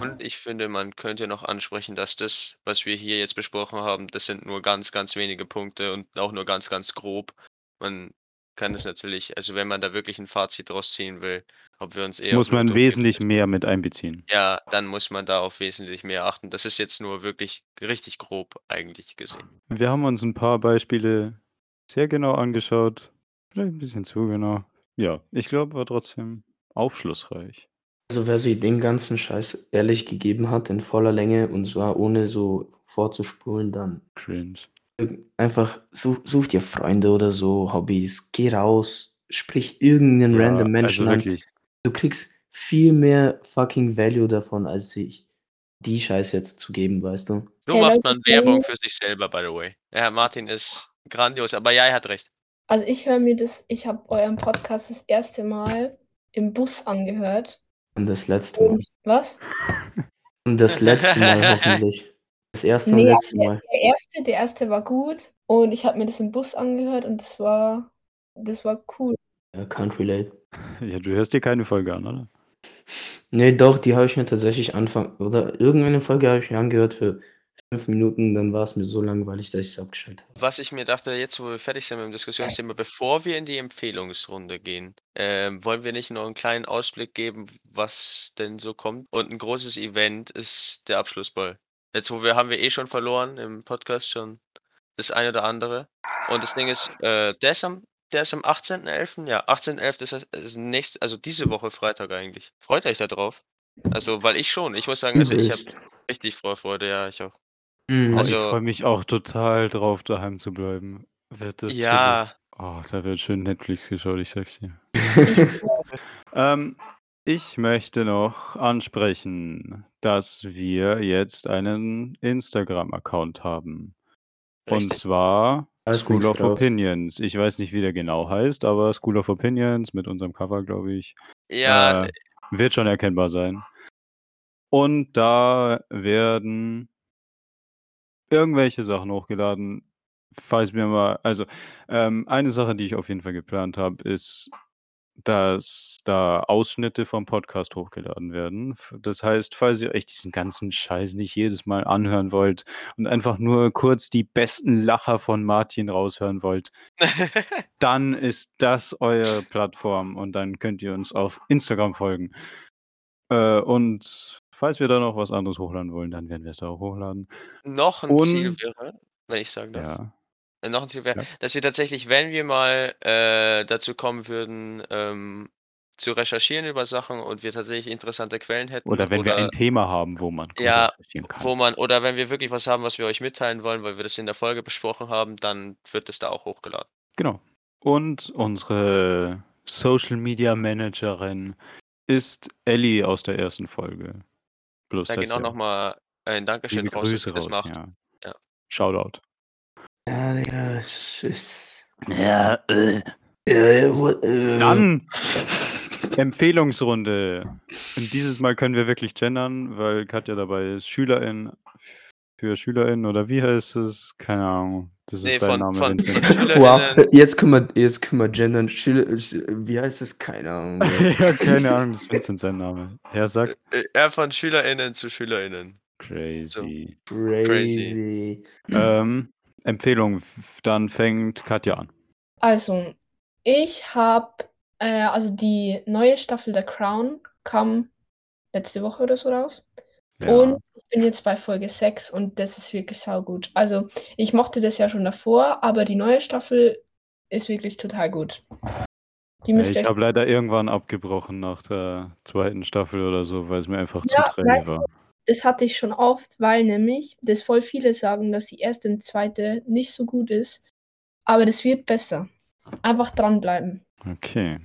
Und ich finde, man könnte noch ansprechen, dass das, was wir hier jetzt besprochen haben, das sind nur ganz, ganz wenige Punkte und auch nur ganz, ganz grob. Man kann es natürlich, also wenn man da wirklich ein Fazit draus ziehen will, ob wir uns eher
Muss man wesentlich mehr mit einbeziehen.
Ja, dann muss man da auf wesentlich mehr achten. Das ist jetzt nur wirklich richtig grob eigentlich gesehen.
Wir haben uns ein paar Beispiele sehr genau angeschaut. Vielleicht ein bisschen zu genau. Ja, ich glaube, war trotzdem aufschlussreich.
Also wer sich den ganzen Scheiß ehrlich gegeben hat, in voller Länge und zwar ohne so vorzuspulen, dann
Cringe.
einfach such, such dir Freunde oder so, Hobbys, geh raus, sprich irgendeinen
Ja,
random Menschen
also
an. Du kriegst viel mehr fucking Value davon, als sich die Scheiße jetzt zu geben, weißt du?
So
Hey,
macht
Leute,
man Werbung für sich selber, by the way. Ja, Martin ist grandios, aber ja, er hat recht.
Also ich höre mir das, ich habe euren Podcast das erste Mal im Bus angehört.
Und das letzte Mal.
Was?
Und das letzte Mal hoffentlich. Das erste und
Nee,
letzte Mal.
Der erste, der erste war gut und ich habe mir das im Bus angehört und das war, das war cool.
Ja, can't relate.
Ja, du hörst dir keine Folge an, oder?
Nee, doch, die habe ich mir tatsächlich Anfang, oder irgendeine Folge habe ich mir angehört für fünf Minuten, dann war es mir so langweilig, dass ich es abgeschaltet habe.
Was ich mir dachte, jetzt wo wir fertig sind mit dem Diskussionsthema, bevor wir in die Empfehlungsrunde gehen, ähm, wollen wir nicht noch einen kleinen Ausblick geben, was denn so kommt? Und ein großes Event ist der Abschlussball. Jetzt, wo wir haben wir eh schon verloren im Podcast schon das eine oder andere. Und das Ding ist, äh, der ist am, der ist am 18.11. Ja, 18.11. ist, das- ist nächste, also diese Woche Freitag eigentlich. Freut euch da drauf? Also, weil ich schon. Ich muss sagen, also ich habe richtig Vorfreude, ja, ich auch.
Mhm.
Also-
ich freue mich auch total drauf, daheim zu bleiben. Wird das
Ja,
chillig. Oh, da wird schön Netflix geschaut, ich sag's dir.
Ich,
Ähm, ich möchte noch ansprechen, dass wir jetzt einen Instagram-Account haben. Und
richtig.
zwar
Da ist
School of
drauf.
Opinions. Ich weiß nicht, wie der genau heißt, aber School of Opinions mit unserem Cover, glaube ich,
Ja,
äh, wird schon erkennbar sein. Und da werden irgendwelche Sachen hochgeladen. Falls mir mal, also ähm, eine Sache, die ich auf jeden Fall geplant habe, ist, dass da Ausschnitte vom Podcast hochgeladen werden. Das heißt, falls ihr euch diesen ganzen Scheiß nicht jedes Mal anhören wollt und einfach nur kurz die besten Lacher von Martin raushören wollt, dann ist das eure Plattform und dann könnt ihr uns auf Instagram folgen. Äh, und falls wir da noch was anderes hochladen wollen, dann werden wir es da auch hochladen.
noch ein Ziel
Und
wäre, wenn ich sagen darf.
ja,
Äh, Noch ein Ziel wäre,
Ja.
dass wir tatsächlich, wenn wir mal äh, dazu kommen würden, ähm, zu recherchieren über Sachen und wir tatsächlich interessante Quellen hätten
oder wenn wir
oder
ein Thema haben, wo man
Ja,
recherchieren kann.
wo man, oder wenn wir wirklich was haben, was wir euch mitteilen wollen, weil wir das in der Folge besprochen haben, dann wird es da auch hochgeladen.
Genau. Und unsere Social Media Managerin ist Ellie aus der ersten Folge. Bloß
Da gehen auch
ihr
nochmal ein Dankeschön
liebe
raus, dass
Grüße
ihr das
raus.
macht.
Ja.
Ja.
Shoutout.
Ja, Digga, ist.
Ja, äh.
Ja, what, äh.
Dann Empfehlungsrunde. Und dieses Mal können wir wirklich gendern, weil Katja dabei ist. Schülerin für Schülerin oder wie heißt es? Keine Ahnung. Das
Nee,
ist dein
von-
Name,
von- von SchülerInnen.
Wow, jetzt können wir, jetzt können wir gendern. Schüler, Sch- wie heißt es? Keine Ahnung.
ja, keine Ahnung, das ist Vincent sein Name. Herr sagt
Äh, Ja, von SchülerInnen zu SchülerInnen.
crazy.
Crazy.
Ähm, Empfehlung, dann fängt Katja an.
Also, ich habe, äh, also die neue Staffel der Crown kam letzte Woche oder so raus. Und ich bin jetzt bei Folge 6 und das ist wirklich saugut. Also, ich mochte das ja schon davor, aber die neue Staffel ist wirklich total gut. Die
Ja,
müsst
ich habe leider irgendwann abgebrochen nach der zweiten Staffel oder so, weil es mir einfach
Ja,
zu träge
weißt du,
war.
Das hatte ich schon oft, weil nämlich das voll viele sagen, dass die erste und zweite nicht so gut ist. Aber das wird besser. Einfach dranbleiben.
Okay.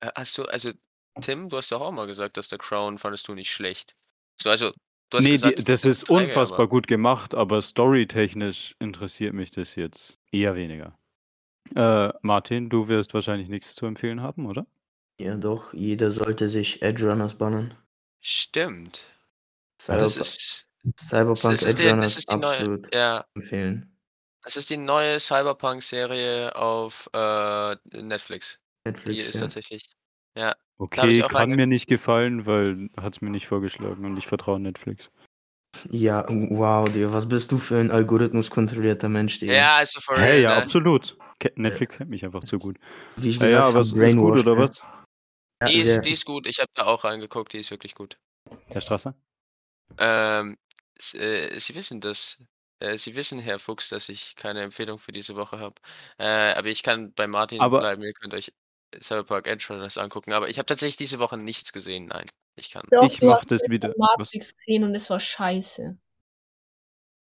Äh, Hast du, also, Tim, du hast doch auch mal gesagt, dass der Crown fandest du nicht schlecht. So, also, du hast
Nee,
gesagt,
die, das ist
bisschen träge,
unfassbar
aber-
gut gemacht, aber storytechnisch interessiert mich das jetzt eher weniger. Äh, Martin, du wirst wahrscheinlich nichts zu empfehlen haben, oder?
Ja, doch, jeder sollte sich Edge Runners bannen.
Stimmt.
Ja,
Das
Cyberpunk,
ist,
Cyberpunk
das ist,
Edge
die, das
Runners
ist die neue,
absolut
ja,
empfehlen.
das ist die neue Cyberpunk-Serie auf äh, Netflix. Die
Netflix,
ist
ja.
tatsächlich, ja,
Okay, kann mir nicht gefallen, weil hat es mir nicht vorgeschlagen und ich vertraue Netflix.
Ja, wow, Digga, was bist du für ein algorithmuskontrollierter Mensch, Digga?
ja, also for real,
Hey, ja,
ne?
absolut. Netflix kennt mich einfach zu gut.
Wie ich
Ja, ja,
gesagt
aber ist gut, oder was?
Ja,
Die ist, die ist gut, ich habe da auch reingeguckt, die ist wirklich gut.
Herr Strasser?
Ähm, äh, Sie wissen das. Äh, Sie wissen, Herr Fuchs, dass ich keine Empfehlung für diese Woche habe. Äh, aber ich kann bei Martin
Aber-
bleiben. Ihr könnt euch Cyberpunk Edge Runners angucken. Aber ich habe tatsächlich diese Woche nichts gesehen. Nein, ich kann.
Doch,
Ich mach das wieder- was?
Matrix gesehen und es war scheiße.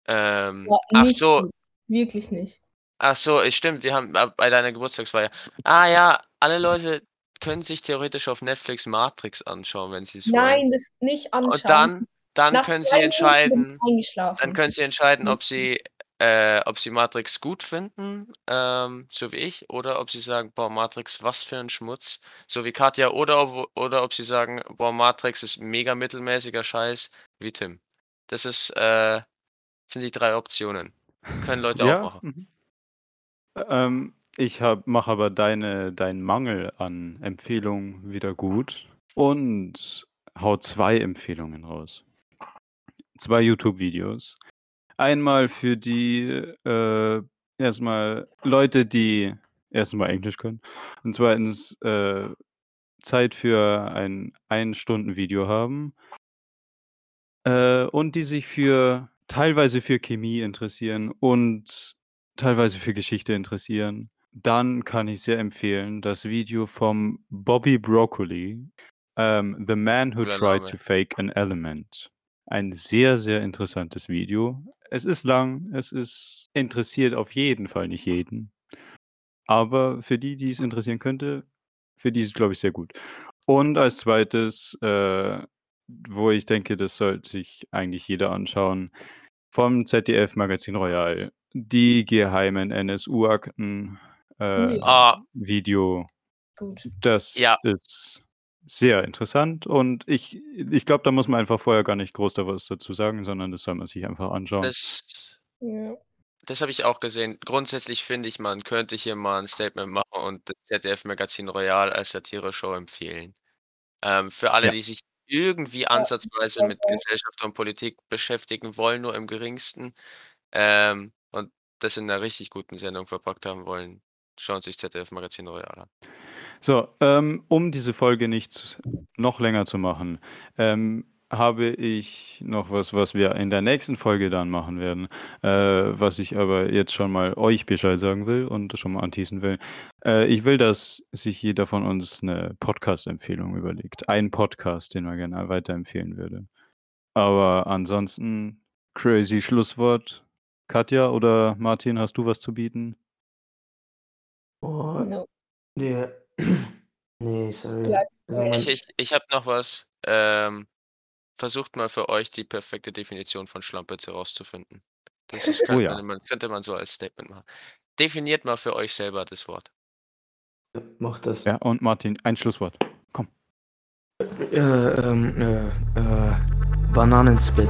Ähm,
War
ach so,
gut. Wirklich nicht.
ach so, es stimmt. Wir haben äh, bei deiner Geburtstagsfeier. Ah ja, alle Leute können sich theoretisch auf Netflix Matrix anschauen, wenn sie es wollen.
Nein, das nicht anschauen.
Und dann, dann
Nach
können sie entscheiden. Dann können Sie entscheiden, ob Sie, äh, ob Sie Matrix gut finden, ähm, so wie ich, oder ob Sie sagen, boah, Matrix, was für ein Schmutz, so wie Katja, oder ob, oder ob Sie sagen, boah, Matrix ist mega mittelmäßiger Scheiß, wie Tim. Das ist, äh, sind die drei Optionen. Können Leute auch machen.
mhm. Ähm, ich mache aber deine, deinen Mangel an Empfehlungen wieder gut und hau zwei Empfehlungen raus. Zwei YouTube-Videos. Einmal für die äh, erstmal Leute, die erstmal Englisch können und zweitens äh, Zeit für ein Ein-Stunden-Video haben. Äh, und die sich für teilweise für Chemie interessieren und teilweise für Geschichte interessieren, dann kann ich sehr empfehlen das Video vom Bobby Broccoli, ähm, The Man Who Tried to Fake an Element. Ein sehr, sehr interessantes Video. Es ist lang, es ist interessiert auf jeden Fall nicht jeden. Aber für die, die es interessieren könnte, für die ist es, glaube ich, sehr gut. Und als zweites, äh, wo ich denke, das sollte sich eigentlich jeder anschauen, vom ZDF Magazin Royal die geheimen NSU-Akten äh,
ja.
Ah,
Video.
Gut.
Das
Ja.
ist sehr interessant und ich, ich glaube, da muss man einfach vorher gar nicht groß da was dazu sagen, sondern das soll man sich einfach anschauen.
das,
Ja.
das habe ich auch gesehen. Grundsätzlich finde ich, man könnte hier mal ein Statement machen und das ZDF-Magazin Royal als Satire-Show empfehlen. Ähm, für alle,
Ja.
die sich irgendwie ansatzweise mit Gesellschaft und Politik beschäftigen wollen, nur im geringsten, ähm, und das in einer richtig guten Sendung verpackt haben wollen, schauen sich ZDF-Magazin Royal an.
So, ähm, um diese Folge nicht noch länger zu machen, ähm, habe ich noch was, was wir in der nächsten Folge dann machen werden, äh, was ich aber jetzt schon mal euch Bescheid sagen will und schon mal anteasen will. Äh, ich will, dass sich jeder von uns eine Podcast-Empfehlung überlegt. Ein Podcast, den man gerne weiterempfehlen würde. Aber ansonsten, crazy Schlusswort. Katja oder Martin, hast du was zu bieten?
Oh,
No.
der. nee, sorry. Also
Ich, ich, ich habe noch was. Ähm, versucht mal für euch die perfekte Definition von Schlampitz herauszufinden. Das ist,
Oh
könnte,
ja.
man, könnte man so als Statement machen. Definiert mal für euch selber das Wort.
Mach das.
Ja, und Martin, ein Schlusswort. Komm.
Äh, ähm, äh, äh, Bananensplit.